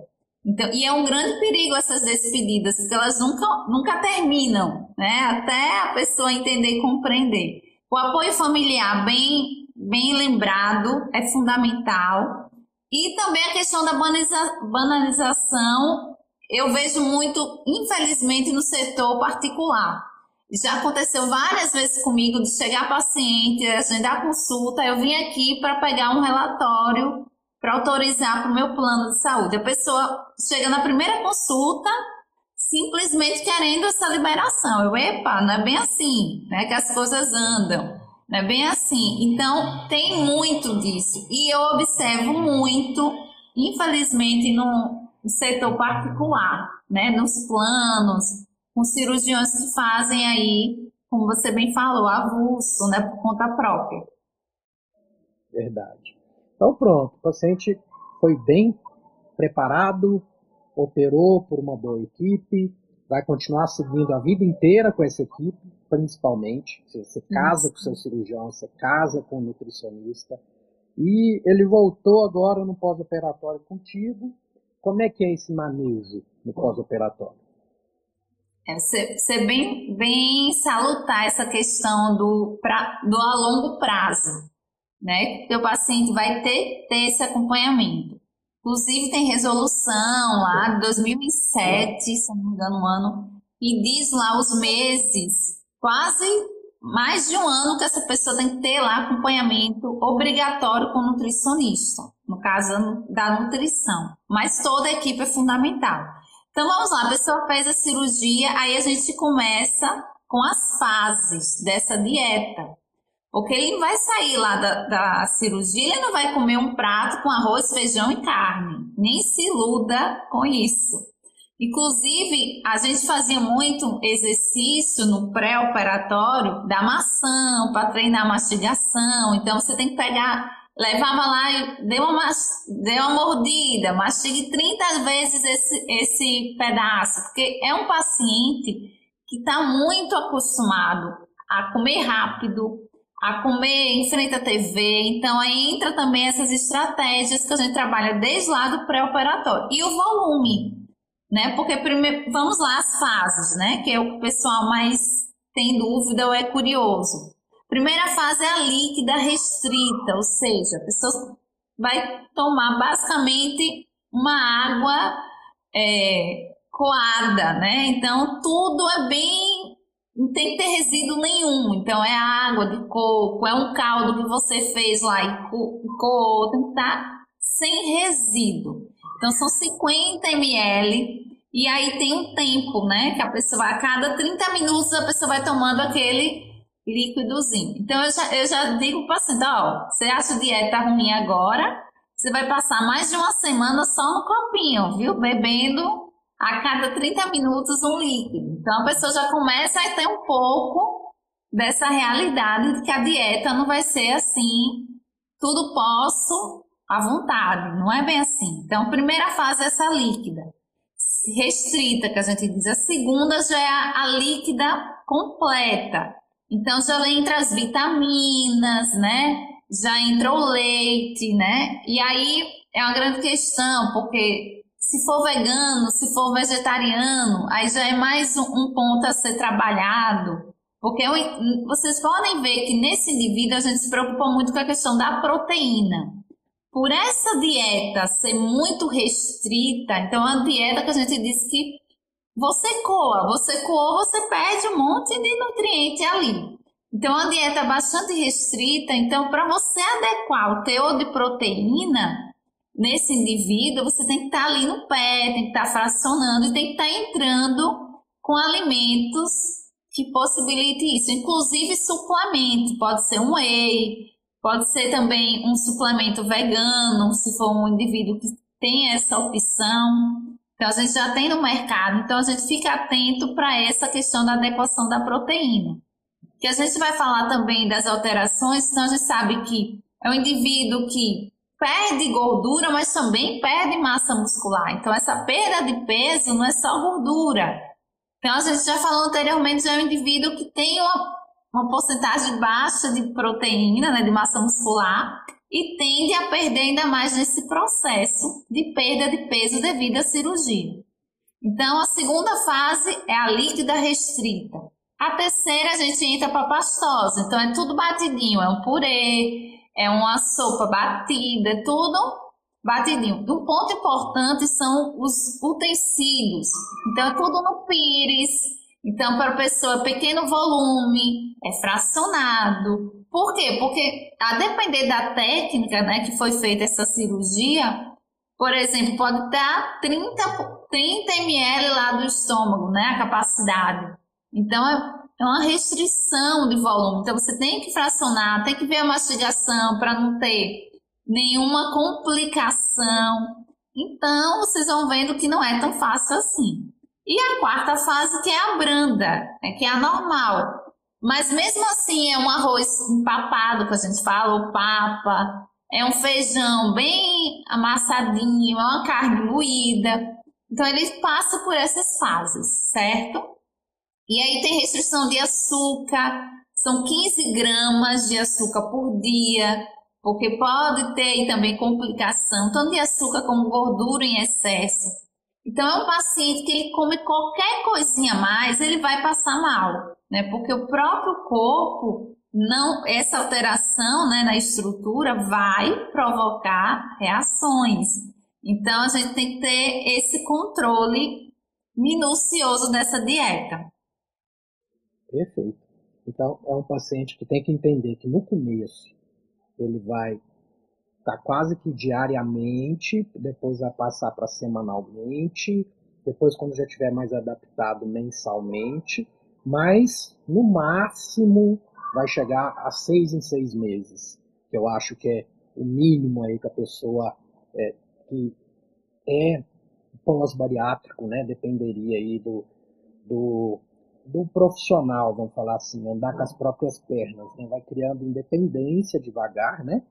Então, e é um grande perigo essas despedidas, porque elas nunca, nunca terminam, né? Até a pessoa entender e compreender. O apoio familiar bem bem lembrado, é fundamental. E também a questão da banalização, eu vejo muito, infelizmente, no setor particular. Já aconteceu várias vezes comigo de chegar paciente, agendar consulta, eu vim aqui para pegar um relatório para autorizar para o meu plano de saúde. A pessoa chega na primeira consulta simplesmente querendo essa liberação. Eu, epa, não é bem assim, né? Que as coisas andam. Não é bem assim. Então, tem muito disso. E eu observo muito, infelizmente, no setor particular, né? Nos planos, com cirurgiões que fazem aí, como você bem falou, avulso, né? Por conta própria. Verdade. Então, pronto. O paciente foi bem preparado, operou por uma boa equipe, vai continuar seguindo a vida inteira com essa equipe, principalmente. Você casa com seu cirurgião, você casa com o nutricionista. E ele voltou agora no pós-operatório contigo. Como é que é esse manejo no pós-operatório? É ser, ser bem, bem salutar essa questão do, pra, do a longo prazo, né? O paciente vai ter, ter esse acompanhamento. Inclusive tem resolução lá de 2007, se não me engano, um ano, e diz lá os meses, quase mais de um ano que essa pessoa tem que ter lá acompanhamento obrigatório com nutricionista, no caso da nutrição. Mas toda a equipe é fundamental. Então vamos lá, a pessoa fez a cirurgia, aí a gente começa com as fases dessa dieta. Porque ele vai sair lá da, da, cirurgia, ele não vai comer um prato com arroz, feijão e carne. Nem se iluda com isso. Inclusive, a gente fazia muito exercício no pré-operatório da maçã para treinar a mastigação. Então, você tem que pegar, levava lá e deu uma, deu uma mordida, mastigue 30 vezes esse, esse pedaço. Porque é um paciente que está muito acostumado a comer rápido, a comer em frente à TV. Então, aí entra também essas estratégias que a gente trabalha desde lá do pré-operatório. E o volume, né? Porque primeiro, vamos lá as fases, né? Que é o que o pessoal mais tem dúvida ou é curioso. Primeira fase é a líquida restrita, ou seja, a pessoa vai tomar basicamente uma água é, coada, né? Então, tudo é bem não tem que ter resíduo nenhum. Então, é água de coco, é um caldo que você fez lá e coou, tem que estar sem resíduo. Então, são 50 ml. E aí tem um tempo, né? Que a pessoa, a cada 30 minutos, a pessoa vai tomando aquele líquidozinho. Então, eu já, eu já digo para o paciente, ó, você acha dieta ruim agora? Você vai passar mais de uma semana só no copinho, viu? Bebendo a cada 30 minutos um líquido. Então a pessoa já começa a ter um pouco dessa realidade de que a dieta não vai ser assim, tudo posso à vontade, não é bem assim. Então, a primeira fase é essa líquida, restrita, que a gente diz. A segunda já é a, a líquida completa. Então, já entra as vitaminas, né? Já entra o leite, né? E aí é uma grande questão, porque se for vegano, se for vegetariano, aí já é mais um, um ponto a ser trabalhado. Porque eu, vocês podem ver que nesse indivíduo a gente se preocupa muito com a questão da proteína. Por essa dieta ser muito restrita, então é uma dieta que a gente diz que você coa, você coa, você perde um monte de nutriente ali. Então, é uma dieta bastante restrita. Então, para você adequar o teor de proteína, nesse indivíduo, você tem que estar ali no pé, tem que estar fracionando e tem que estar entrando com alimentos que possibilitem isso, inclusive suplemento, pode ser um whey, pode ser também um suplemento vegano, se for um indivíduo que tem essa opção. Então a gente já tem no mercado, então a gente fica atento para essa questão da adequação da proteína. Que a gente vai falar também das alterações, então a gente sabe que é um indivíduo que perde gordura, mas também perde massa muscular. Então, essa perda de peso não é só gordura. Então, a gente já falou anteriormente, já é um indivíduo que tem uma, uma porcentagem baixa de proteína, né, de massa muscular, e tende a perder ainda mais nesse processo de perda de peso devido à cirurgia. Então, a segunda fase é a líquida restrita. A terceira, a gente entra para pastosa. Então, é tudo batidinho, é um purê, é uma sopa batida, é tudo batidinho. Um ponto importante são os utensílios. Então, é tudo no pires. Então, para a pessoa, pequeno volume, é fracionado. Por quê? Porque, a depender da técnica né, que foi feita essa cirurgia, por exemplo, pode estar 30, 30 ml lá do estômago, né, a capacidade. Então, é, uma restrição de volume. Então, você tem que fracionar, tem que ver a mastigação para não ter nenhuma complicação. Então, vocês vão vendo que não é tão fácil assim. E a quarta fase, que é a branda, né, que é a normal. Mas mesmo assim, é um arroz empapado, que a gente fala, ou papa, é um feijão bem amassadinho, é uma carne moída. Então, ele passa por essas fases, certo? E aí tem restrição de açúcar, são 15 gramas de açúcar por dia, porque pode ter também complicação, tanto de açúcar como gordura em excesso. Então, é um paciente que ele come qualquer coisinha a mais, ele vai passar mal, né? Porque o próprio corpo, não, essa alteração né, na estrutura vai provocar reações. Então, a gente tem que ter esse controle minucioso dessa dieta. Perfeito. Então, é um paciente que tem que entender que no começo ele vai tá quase que diariamente, depois vai passar para semanalmente, depois quando já tiver mais adaptado mensalmente, mas no máximo vai chegar a seis em seis meses, que eu acho que é o mínimo aí que a pessoa é, que é pós-bariátrico, né, dependeria aí do, do, do profissional, vamos falar assim, andar com as próprias pernas, né, vai criando independência devagar, né,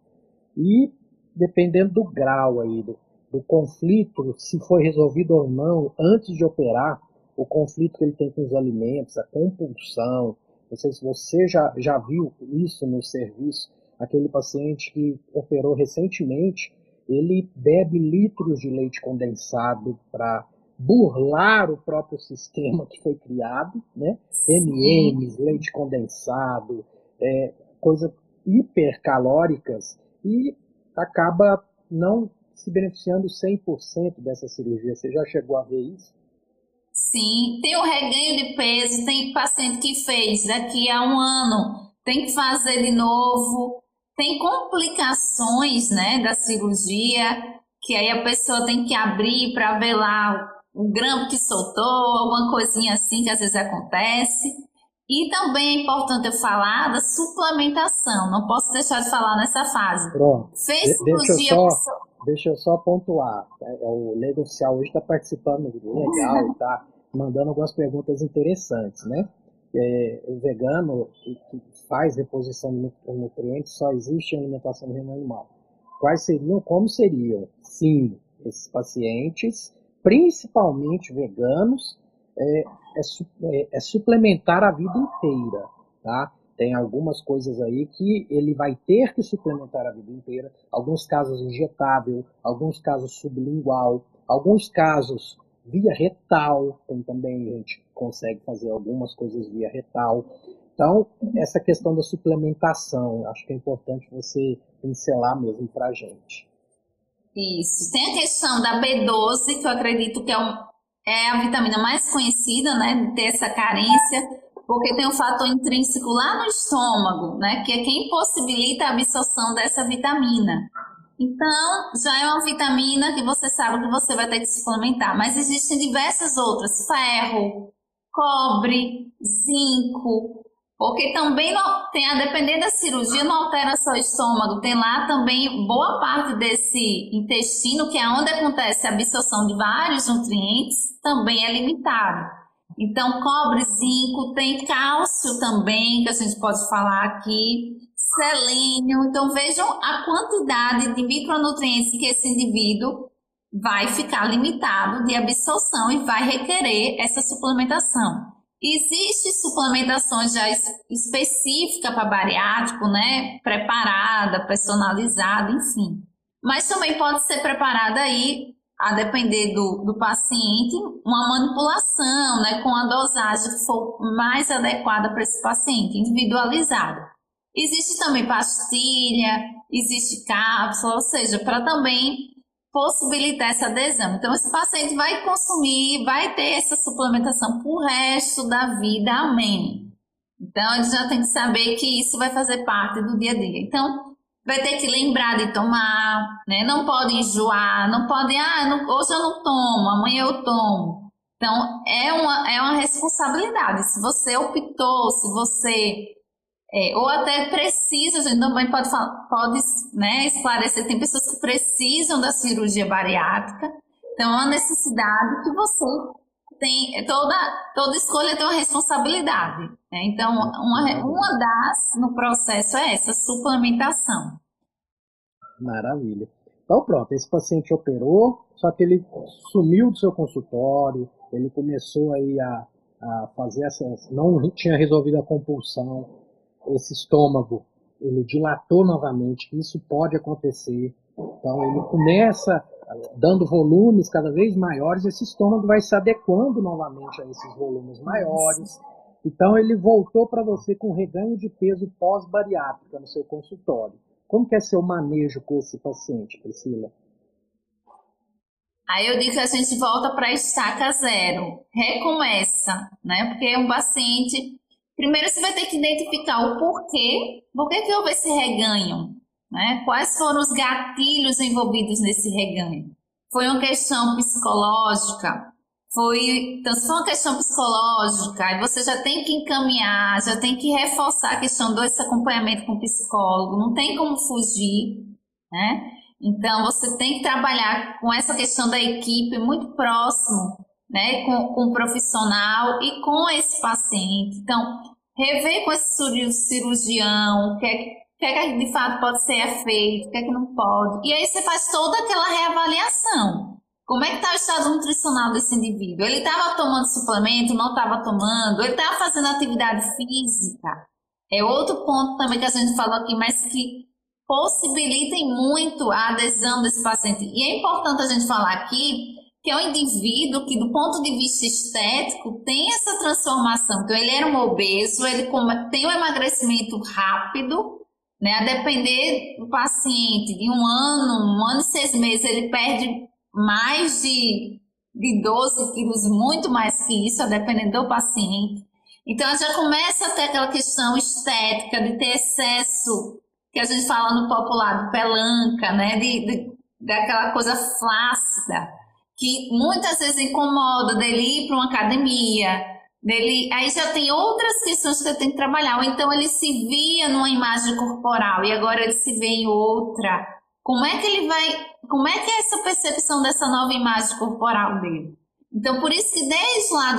e dependendo do grau aí do, do conflito, se foi resolvido ou não antes de operar, o conflito que ele tem com os alimentos, a compulsão. Não sei se você já, já viu isso no serviço, aquele paciente que operou recentemente, ele bebe litros de leite condensado para burlar o próprio sistema que foi criado, né? MMs, leite condensado, é, coisas hipercalóricas e acaba não se beneficiando 100% dessa cirurgia. Você já chegou a ver isso? Sim, tem o reganho de peso, tem paciente que fez daqui a um ano, tem que fazer de novo, tem complicações né, da cirurgia, que aí a pessoa tem que abrir para ver lá o grampo que soltou, alguma coisinha assim que às vezes acontece. E também é importante eu falar da suplementação, não posso deixar de falar nessa fase. Pronto. Fez deixa eu, só, deixa eu só pontuar. É, é o Leigo Oficial hoje está participando legal e está mandando algumas perguntas interessantes, né? É, o vegano que, que, faz reposição de nutrientes só existe em alimentação do reino animal. Quais seriam, como seriam? Sim, esses pacientes, principalmente veganos, é, é, é, é suplementar a vida inteira, tá? Tem algumas coisas aí que ele vai ter que suplementar a vida inteira, alguns casos injetável, alguns casos sublingual, alguns casos via retal, tem também a gente consegue fazer algumas coisas via retal. Então, essa questão da suplementação, acho que é importante você pincelar mesmo para a gente. Isso. Tem a questão da B12, que eu acredito que é um, é a vitamina mais conhecida, né, ter essa carência, porque tem um fator intrínseco lá no estômago, né, que é quem possibilita a absorção dessa vitamina. Então, já é uma vitamina que você sabe que você vai ter que suplementar, mas existem diversas outras, ferro, cobre, zinco, porque também não, tem a depender da cirurgia, não altera seu estômago. Tem lá também boa parte desse intestino, que é onde acontece a absorção de vários nutrientes, também é limitado. Então, cobre, zinco, tem cálcio também, que a gente pode falar aqui, selênio. Então, vejam a quantidade de micronutrientes que esse indivíduo vai ficar limitado de absorção e vai requerer essa suplementação. Existe suplementações já específica para bariátrico, né? Preparada, personalizada, enfim. Mas também pode ser preparada aí, a depender do, do paciente, uma manipulação, né? Com a dosagem que for mais adequada para esse paciente, individualizada. Existe também pastilha, existe cápsula, ou seja, para também possibilitar essa adesão. Então, esse paciente vai consumir, vai ter essa suplementação pro resto da vida, amém. Então, gente já tem que saber que isso vai fazer parte do dia a dia. Então, vai ter que lembrar de tomar, né? Não pode enjoar, não pode, ah, não, hoje eu não tomo, amanhã eu tomo. Então, é uma, é uma responsabilidade. Se você optou, se você é, ou até precisa, a gente também pode, pode né, esclarecer, tem pessoas que precisam da cirurgia bariátrica, então é uma necessidade que você tem, toda, toda escolha tem uma responsabilidade. Né? Então, uma, uma das no processo é essa, suplementação. Maravilha. Então pronto, esse paciente operou, só que ele sumiu do seu consultório, ele começou aí a, a fazer essas, não tinha resolvido a compulsão, esse estômago ele dilatou novamente, isso pode acontecer. Então ele começa dando volumes cada vez maiores, esse estômago vai se adequando novamente a esses volumes maiores. Então ele voltou para você com reganho de peso pós-bariátrica no seu consultório. Como que é seu manejo com esse paciente, Priscila? Aí eu digo que a gente volta para a estaca zero, recomeça, né? Porque é um paciente Primeiro você vai ter que identificar o porquê, por que, houve esse reganho, né? Quais foram os gatilhos envolvidos nesse reganho? Foi uma questão psicológica? Foi, então, se for uma questão psicológica, aí você já tem que encaminhar, já tem que reforçar a questão desse acompanhamento com o psicólogo, não tem como fugir, né? Então, você tem que trabalhar com essa questão da equipe muito próximo, né, com, com o profissional e com esse paciente. Então, rever com esse cirurgião o que é que, que, é que de fato pode ser feito, o que é que não pode. E aí você faz toda aquela reavaliação. Como é que está o estado nutricional desse indivíduo? Ele estava tomando suplemento, não estava tomando? Ele estava fazendo atividade física? É outro ponto também que a gente falou aqui, mas que possibilitem muito a adesão desse paciente. E é importante a gente falar aqui que é um indivíduo que, do ponto de vista estético, tem essa transformação. Então, ele era um obeso, ele tem um emagrecimento rápido, né? A depender do paciente, de um ano, um ano e seis meses, ele perde mais de, de 12 quilos, muito mais que isso, a depender do paciente. Então, já começa a ter aquela questão estética, de ter excesso, que a gente fala no popular, do pelanca, né? De, de, daquela coisa flácida que muitas vezes incomoda dele ir para uma academia, dele, aí já tem outras questões que ele tem que trabalhar. Ou então ele se via numa imagem corporal e agora ele se vê em outra. Como é que ele vai, como é que é essa percepção dessa nova imagem corporal dele? Então, por isso que desde lá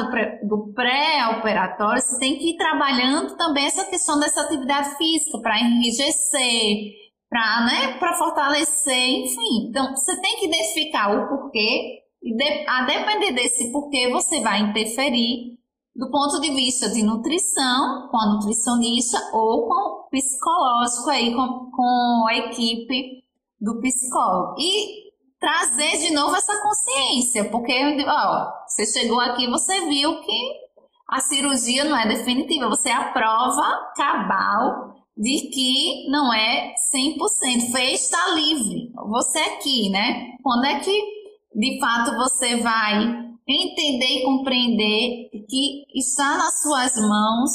do pré-operatório, você tem que ir trabalhando também essa questão dessa atividade física para enrijecer, para né, fortalecer, enfim. Então, você tem que identificar o porquê e a depender desse porquê, você vai interferir do ponto de vista de nutrição, com a nutricionista ou com o psicológico aí, com, com a equipe do psicólogo. E trazer de novo essa consciência, porque ó, você chegou aqui você viu que a cirurgia não é definitiva, você é a prova cabal de que não é 100%, fez está livre. Você aqui, né? Quando é que de fato você vai entender e compreender que está nas suas mãos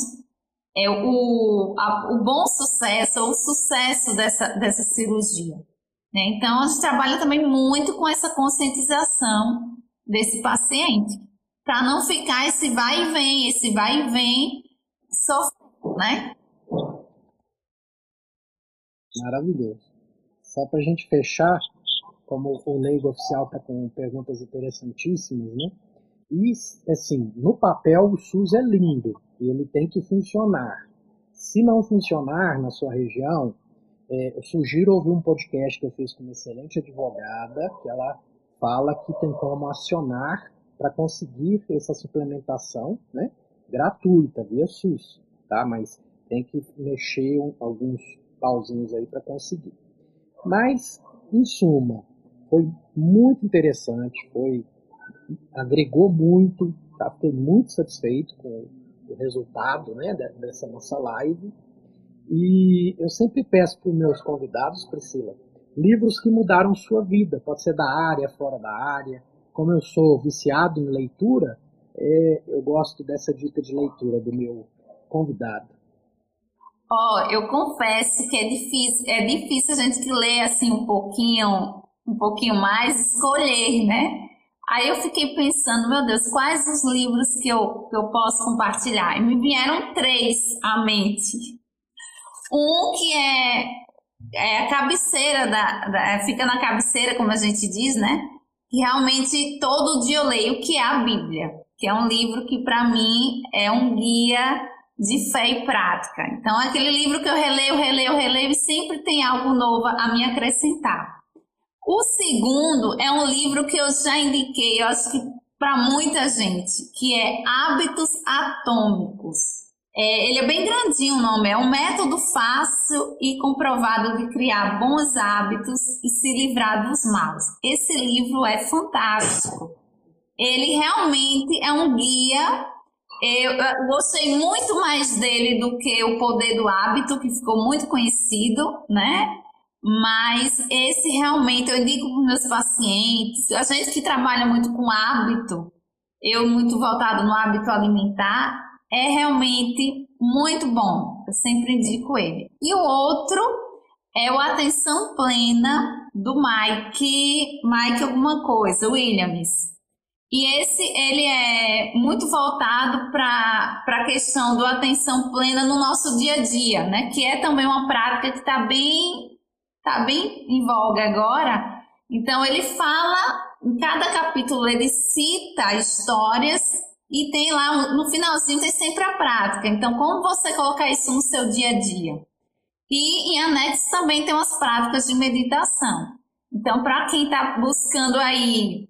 é, o, a, o bom sucesso, o sucesso dessa, dessa cirurgia. Né? Então, a gente trabalha também muito com essa conscientização desse paciente, para não ficar esse vai e vem, esse vai e vem sofrendo, né? Maravilhoso. Só para a gente fechar, como o leigo oficial está com perguntas interessantíssimas, né? E, assim, no papel o SUS é lindo, e ele tem que funcionar. Se não funcionar na sua região, é, eu sugiro ouvir um podcast que eu fiz com uma excelente advogada, que ela fala que tem como acionar para conseguir essa suplementação, né? Gratuita, via SUS, tá? Mas tem que mexer alguns pauzinhos aí para conseguir. Mas, em suma, foi muito interessante, foi agregou muito, tá? fiquei muito satisfeito com o resultado né, dessa nossa live. E eu sempre peço para os meus convidados, Priscila, livros que mudaram sua vida, pode ser da área, fora da área. Como eu sou viciado em leitura, é, eu gosto dessa dica de leitura do meu convidado. Ó, oh, eu confesso que é difícil, é difícil a gente que lê assim um pouquinho, um pouquinho mais, escolher, né? Aí eu fiquei pensando, meu Deus, quais os livros que eu, que eu posso compartilhar? E me vieram três à mente. Um que é, é a cabeceira da, da, é, fica na cabeceira, como a gente diz, né? Que realmente todo dia eu leio, que é a Bíblia, que é um livro que para mim é um guia de fé e prática. Então, é aquele livro que eu releio, releio, releio e sempre tem algo novo a me acrescentar. O segundo é um livro que eu já indiquei, eu acho que para muita gente, que é Hábitos Atômicos. É, ele é bem grandinho o nome, é um método fácil e comprovado de criar bons hábitos e se livrar dos maus. Esse livro é fantástico. Ele realmente é um guia. Eu, eu gostei muito mais dele do que o Poder do Hábito, que ficou muito conhecido, né? Mas esse realmente eu indico para meus pacientes, a gente que trabalha muito com hábito, eu muito voltado no hábito alimentar, é realmente muito bom. Eu sempre indico ele. E o outro é o Atenção Plena do Mike, Mike alguma coisa, Williams. E esse ele é muito voltado para a questão do atenção plena no nosso dia a dia, né? Que é também uma prática que está bem, tá bem em voga agora. Então ele fala, em cada capítulo ele cita histórias e tem lá, no finalzinho tem sempre a prática. Então, como você colocar isso no seu dia a dia? E em anexo também tem umas práticas de meditação. Então, para quem está buscando aí,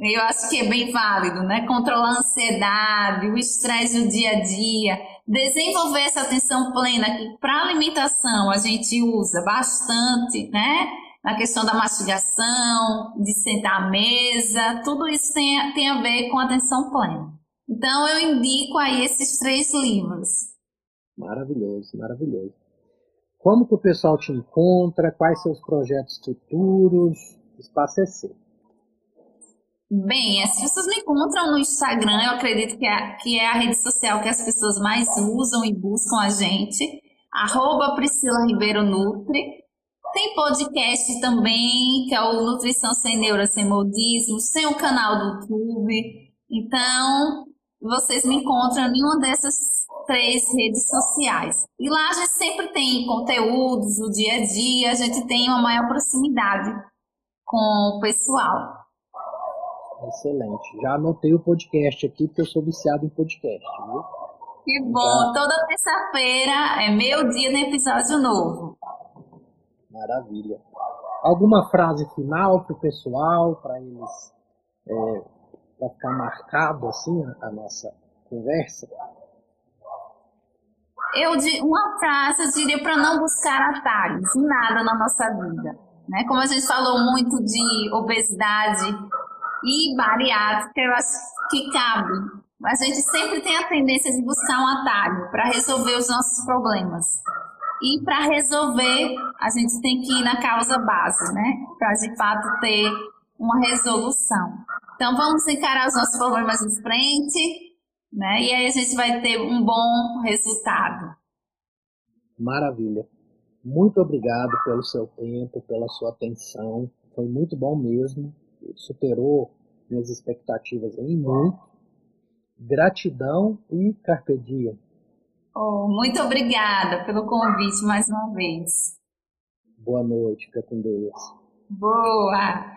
eu acho que é bem válido, né? Controlar a ansiedade, o estresse do dia a dia, desenvolver essa atenção plena, que para alimentação a gente usa bastante, né? Na questão da mastigação, de sentar à mesa, tudo isso tem, tem a ver com atenção plena. Então eu indico aí esses três livros. Maravilhoso, maravilhoso. Como que o pessoal te encontra? Quais seus projetos futuros? O espaço é seu. Bem, as pessoas me encontram no Instagram, eu acredito que é, que é a rede social que as pessoas mais usam e buscam a gente. Arroba Priscila Ribeiro Nutri. Tem podcast também, que é o Nutrição Sem Neura, Sem Modismo. Tem o canal do YouTube. Então, vocês me encontram em uma dessas três redes sociais. E lá a gente sempre tem conteúdos do dia a dia, a gente tem uma maior proximidade com o pessoal. Excelente. Já anotei o podcast aqui, porque eu sou viciado em podcast, viu? Que bom. Já... Toda terça-feira é meu dia no episódio novo. Maravilha. Alguma frase final para o pessoal, para eles é, para ficar marcado assim a, nossa conversa? Eu uma frase eu diria para não buscar atalhos nada na nossa vida, né? Como a gente falou muito de obesidade e bariátrica, eu acho que cabe. A gente sempre tem a tendência de buscar um atalho para resolver os nossos problemas. E para resolver, a gente tem que ir na causa base, né? Para de fato ter uma resolução. Então vamos encarar os nossos problemas de frente, né? E aí a gente vai ter um bom resultado. Maravilha. Muito obrigado pelo seu tempo, pela sua atenção. Foi muito bom mesmo. Superou minhas expectativas em muito. Gratidão e carpe diem. Oh, muito obrigada pelo convite mais uma vez. Boa noite, fica com Deus. Boa!